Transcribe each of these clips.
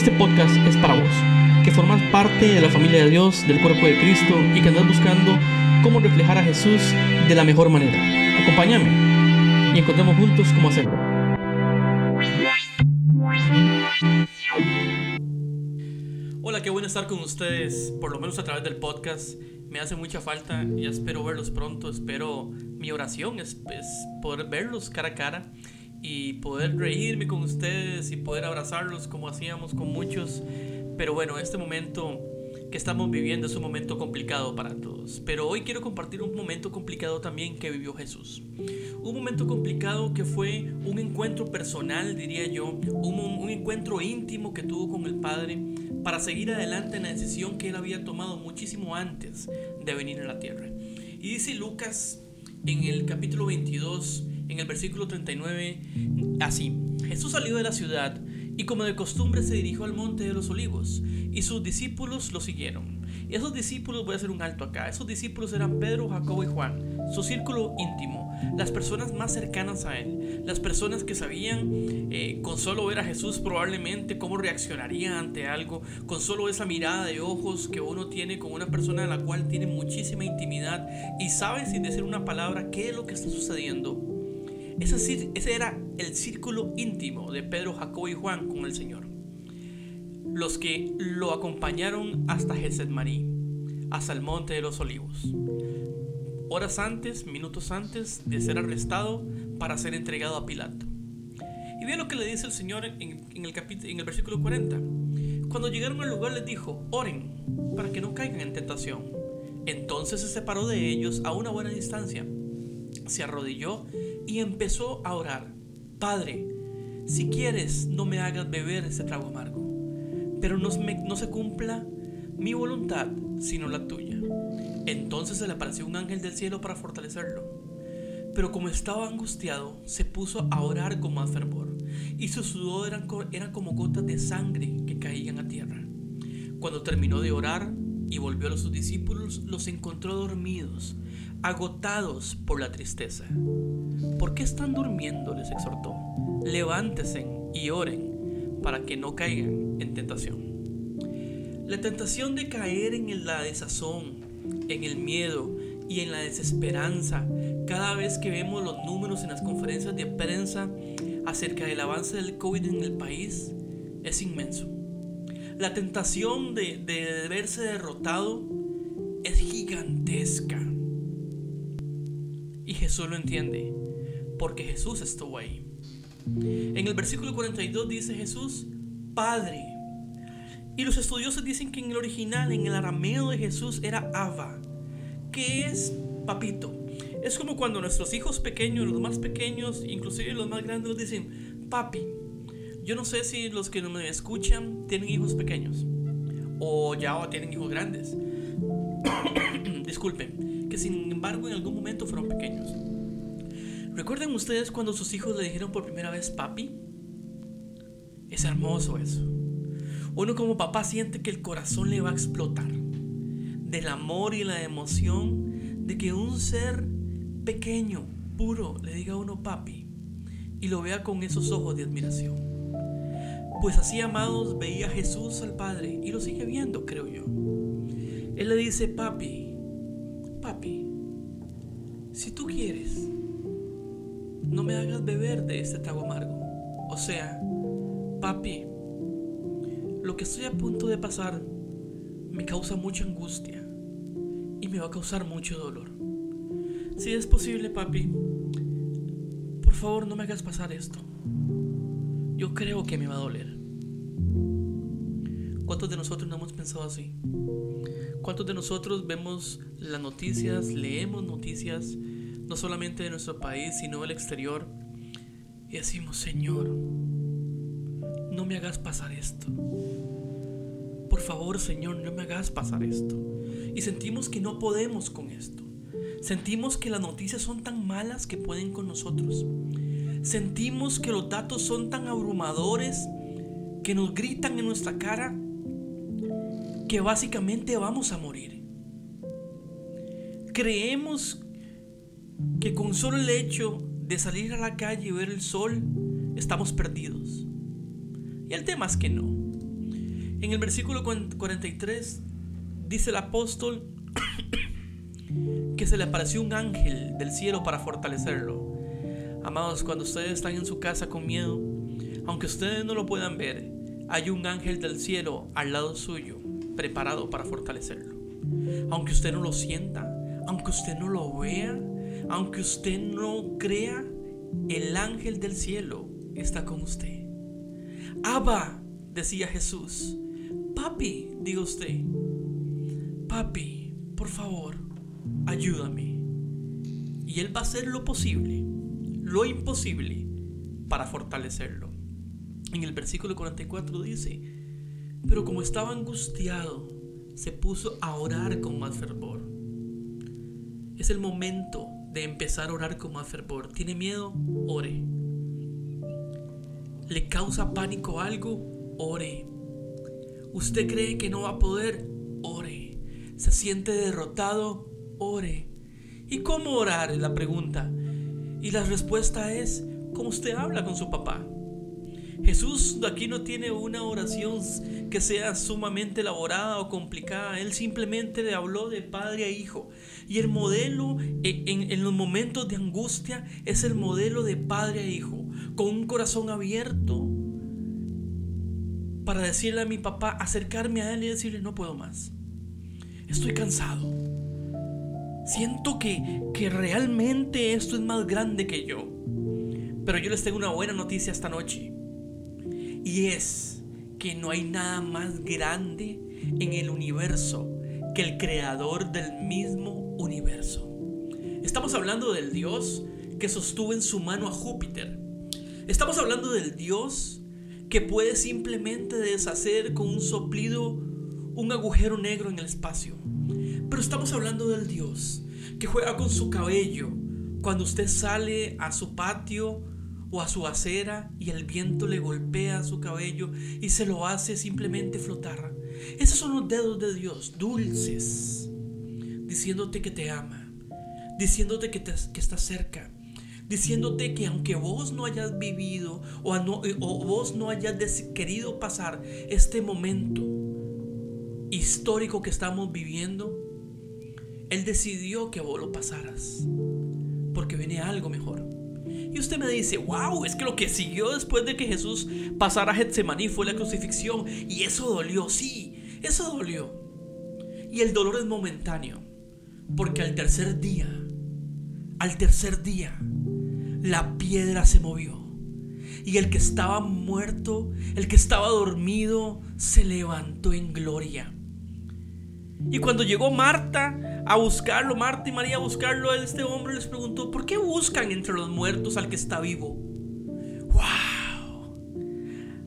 Este podcast es para vos, que formas parte de la familia de Dios, del cuerpo de Cristo y que andas buscando cómo reflejar a Jesús de la mejor manera. Acompáñame y encontremos juntos cómo hacerlo. Hola, qué bueno estar con ustedes, por lo menos a través del podcast. Me hace mucha falta y espero verlos pronto. Espero, mi oración es, es poder verlos cara a cara y poder reírme con ustedes y poder abrazarlos como hacíamos con muchos. Pero bueno, este momento que estamos viviendo es un momento complicado para todos. Pero hoy quiero compartir un momento complicado también que vivió Jesús. Un momento complicado que fue un encuentro personal, diría yo, un, encuentro íntimo que tuvo con el Padre para seguir adelante en la decisión que él había tomado muchísimo antes de venir a la tierra. Y dice Lucas en el capítulo 22, en el versículo 39, así, Jesús salió de la ciudad y como de costumbre se dirigió al monte de los olivos y sus discípulos lo siguieron. Y esos discípulos, voy a hacer un alto acá, esos discípulos eran Pedro, Jacobo y Juan, su círculo íntimo, las personas más cercanas a él, las personas que sabían eh, con solo ver a Jesús probablemente cómo reaccionaría ante algo, con solo esa mirada de ojos que uno tiene con una persona a la cual tiene muchísima intimidad y sabe sin decir una palabra qué es lo que está sucediendo ese, era el círculo íntimo de Pedro, Jacobo y Juan con el Señor. Los que lo acompañaron hasta Marí, hasta el monte de los olivos. Horas antes, minutos antes de ser arrestado para ser entregado a Pilato. Y vean lo que le dice el Señor en, el, en el versículo 40. Cuando llegaron al lugar les dijo, oren para que no caigan en tentación. Entonces se separó de ellos a una buena distancia, se arrodilló y empezó a orar. Padre, si quieres, no me hagas beber ese trago amargo, pero no, se cumpla mi voluntad, sino la tuya. Entonces se le apareció un ángel del cielo para fortalecerlo. Pero como estaba angustiado, se puso a orar con más fervor, y su sudor eran, eran como gotas de sangre que caían a tierra. Cuando terminó de orar y volvió a sus discípulos, los encontró dormidos, agotados por la tristeza. ¿Por qué están durmiendo? les exhortó. Levántese y oren para que no caigan en tentación. La tentación de caer en la desazón, en el miedo y en la desesperanza cada vez que vemos los números en las conferencias de prensa acerca del avance del COVID en el país es inmenso. La tentación de, de verse derrotado es gigantesca. Jesús lo entiende, porque Jesús estuvo ahí. En el versículo 42 dice Jesús, Padre. Y los estudiosos dicen que en el original, en el arameo de Jesús, era Abba, que es papito. Es como cuando nuestros hijos pequeños, los más pequeños, inclusive los más grandes, nos dicen, papi. Yo no sé si los que no me escuchan tienen hijos pequeños o ya tienen hijos grandes. Disculpen que sin embargo en algún momento fueron pequeños. ¿Recuerdan ustedes cuando sus hijos le dijeron por primera vez papi? Es hermoso eso. Uno como papá siente que el corazón le va a explotar del amor y la emoción de que un ser pequeño, puro, le diga a uno papi y lo vea con esos ojos de admiración. Pues así, amados, veía Jesús al Padre y lo sigue viendo, creo yo. Él le dice, papi, papi, si tú quieres, no me hagas beber de este trago amargo. O sea, papi, lo que estoy a punto de pasar me causa mucha angustia y me va a causar mucho dolor. Si es posible, papi, por favor no me hagas pasar esto. Yo creo que me va a doler. ¿Cuántos de nosotros no hemos pensado así? ¿Cuántos de nosotros vemos las noticias, leemos noticias, no solamente de nuestro país, sino del exterior, y decimos, Señor, no me hagas pasar esto? Por favor, Señor, no me hagas pasar esto. Y sentimos que no podemos con esto. Sentimos que las noticias son tan malas que pueden con nosotros. Sentimos que los datos son tan abrumadores que nos gritan en nuestra cara que básicamente vamos a morir. Creemos que con solo el hecho de salir a la calle y ver el sol, estamos perdidos. Y el tema es que no. En el versículo 43 dice el apóstol que se le apareció un ángel del cielo para fortalecerlo. Amados, cuando ustedes están en su casa con miedo, aunque ustedes no lo puedan ver, hay un ángel del cielo al lado suyo, preparado para fortalecerlo. Aunque usted no lo sienta, aunque usted no lo vea, aunque usted no crea, el ángel del cielo está con usted. Abba, decía Jesús. Papi, diga usted. Papi, por favor, ayúdame. Y Él va a hacer lo posible, lo imposible, para fortalecerlo. En el versículo 44 dice, pero como estaba angustiado, se puso a orar con más fervor. Es el momento de empezar a orar con más fervor. ¿Tiene miedo? Ore. ¿Le causa pánico algo? Ore. ¿Usted cree que no va a poder? Ore. ¿Se siente derrotado? Ore. ¿Y cómo orar? Es la pregunta. Y la respuesta es, como usted habla con su papá. Jesús aquí no tiene una oración que sea sumamente elaborada o complicada. Él simplemente le habló de padre a hijo. Y el modelo en, en, los momentos de angustia es el modelo de padre a hijo. Con un corazón abierto para decirle a mi papá, acercarme a él y decirle, no puedo más. Estoy cansado. Siento que, que realmente esto es más grande que yo. Pero yo les tengo una buena noticia esta noche. Y es que no hay nada más grande en el universo que el creador del mismo universo. Estamos hablando del Dios que sostuvo en su mano a Júpiter. Estamos hablando del Dios que puede simplemente deshacer con un soplido un agujero negro en el espacio. Pero estamos hablando del Dios que juega con su cabello cuando usted sale a su patio o a su acera y el viento le golpea su cabello y se lo hace simplemente flotar. Esos son los dedos de Dios, dulces, diciéndote que te ama, diciéndote que, te, está cerca, diciéndote que aunque vos no hayas vivido o, no, o vos no hayas querido pasar este momento histórico que estamos viviendo, Él decidió que vos lo pasaras, porque viene algo mejor. Y usted me dice, wow, es que lo que siguió después de que Jesús pasara a Getsemaní fue la crucifixión. Y eso dolió, sí, eso dolió. Y el dolor es momentáneo. Porque al tercer día, al tercer día, la piedra se movió. Y el que estaba muerto, el que estaba dormido, se levantó en gloria. Y cuando llegó Marta a buscarlo, Marta y María a buscarlo, este hombre les preguntó, ¿por qué buscan entre los muertos al que está vivo? ¡Wow!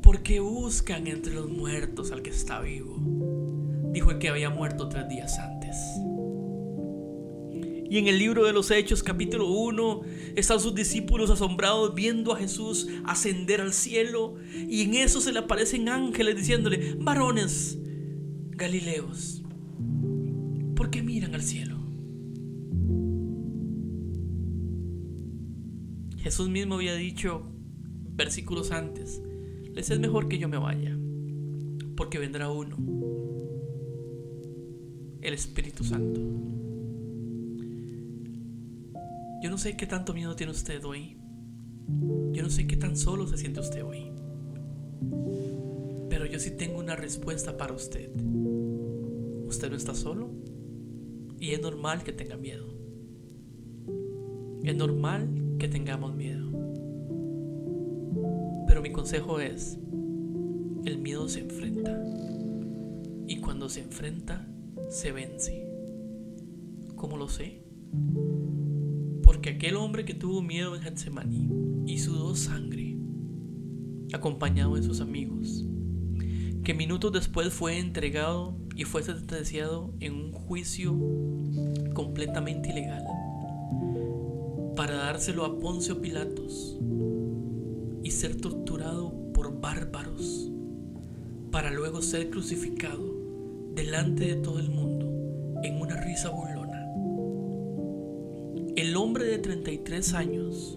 ¿Por qué buscan entre los muertos al que está vivo? Dijo el que había muerto tres días antes. Y en el libro de los Hechos capítulo 1 están sus discípulos asombrados viendo a Jesús ascender al cielo. Y en eso se le aparecen ángeles diciéndole, varones Galileos, ¿por qué miran al cielo? Jesús mismo había dicho versículos antes, les es mejor que yo me vaya, porque vendrá uno, el Espíritu Santo. Yo no sé qué tanto miedo tiene usted hoy. Yo no sé qué tan solo se siente usted hoy. Pero yo sí tengo una respuesta para usted. Usted no está solo. Y es normal que tenga miedo. Es normal que tengamos miedo. Pero mi consejo es, el miedo se enfrenta. Y cuando se enfrenta, se vence. ¿Cómo lo sé? Porque aquel hombre que tuvo miedo en Getsemaní y sudó sangre, acompañado de sus amigos, que minutos después fue entregado y fue sentenciado en un juicio completamente ilegal para dárselo a Poncio Pilatos y ser torturado por bárbaros para luego ser crucificado delante de todo el mundo en una risa burlona. El hombre de 33 años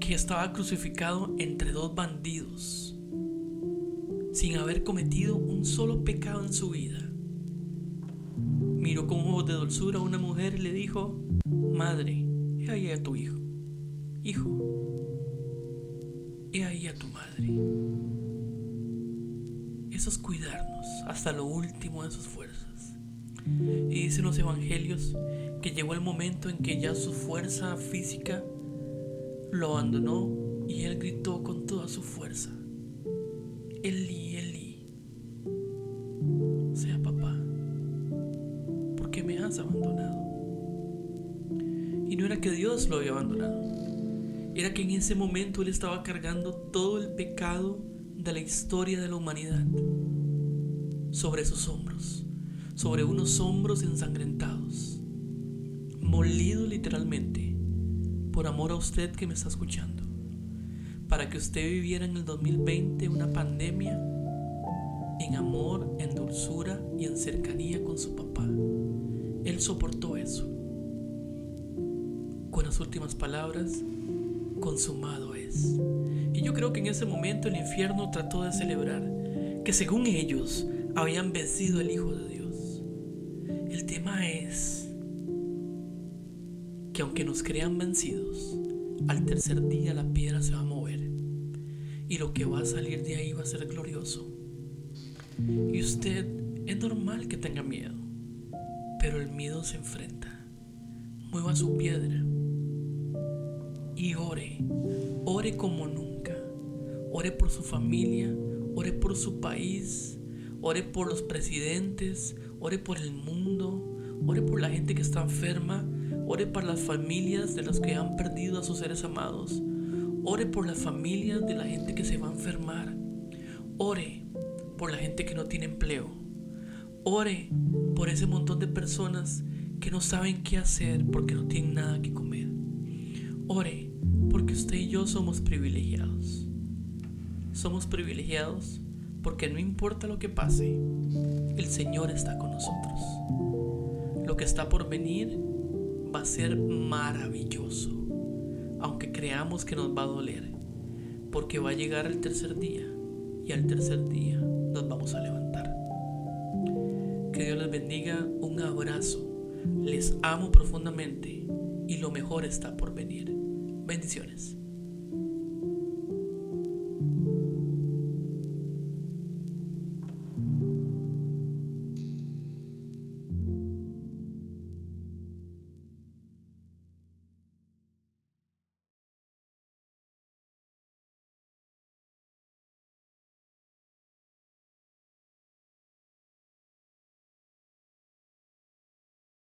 que estaba crucificado entre dos bandidos sin haber cometido un solo pecado en su vida. Miró con ojos de dulzura a una mujer y le dijo, Madre, he ahí a tu hijo. Hijo, he ahí a tu madre. Eso es cuidarnos hasta lo último de sus fuerzas. Y dicen los evangelios que llegó el momento en que ya su fuerza física lo abandonó y él gritó con toda su fuerza, Eli, Eli, sea papá, ¿por qué me has abandonado? Y no era que Dios lo había abandonado, era que en ese momento él estaba cargando todo el pecado de la historia de la humanidad sobre sus hombros, sobre unos hombros ensangrentados molido literalmente por amor a usted que me está escuchando, para que usted viviera en el 2020 una pandemia en amor, en dulzura y en cercanía con su papá. Él soportó eso. Con las últimas palabras, consumado es. Y yo creo que en ese momento el infierno trató de celebrar que según ellos habían vencido al Hijo de Dios. El tema es que aunque nos crean vencidos, al tercer día la piedra se va a mover y lo que va a salir de ahí va a ser glorioso. Y usted es normal que tenga miedo, pero el miedo se enfrenta. Mueva su piedra y ore, ore como nunca. Ore por su familia, ore por su país, ore por los presidentes, ore por el mundo, ore por la gente que está enferma Ore por las familias de las que han perdido a sus seres amados. Ore por las familias de la gente que se va a enfermar. Ore por la gente que no tiene empleo. Ore por ese montón de personas que no saben qué hacer porque no tienen nada que comer. Ore porque usted y yo somos privilegiados. Somos privilegiados porque no importa lo que pase, el Señor está con nosotros. Lo que está por venir va a ser maravilloso, aunque creamos que nos va a doler, porque va a llegar el tercer día y al tercer día nos vamos a levantar. Que Dios les bendiga, un abrazo, les amo profundamente y lo mejor está por venir. Bendiciones.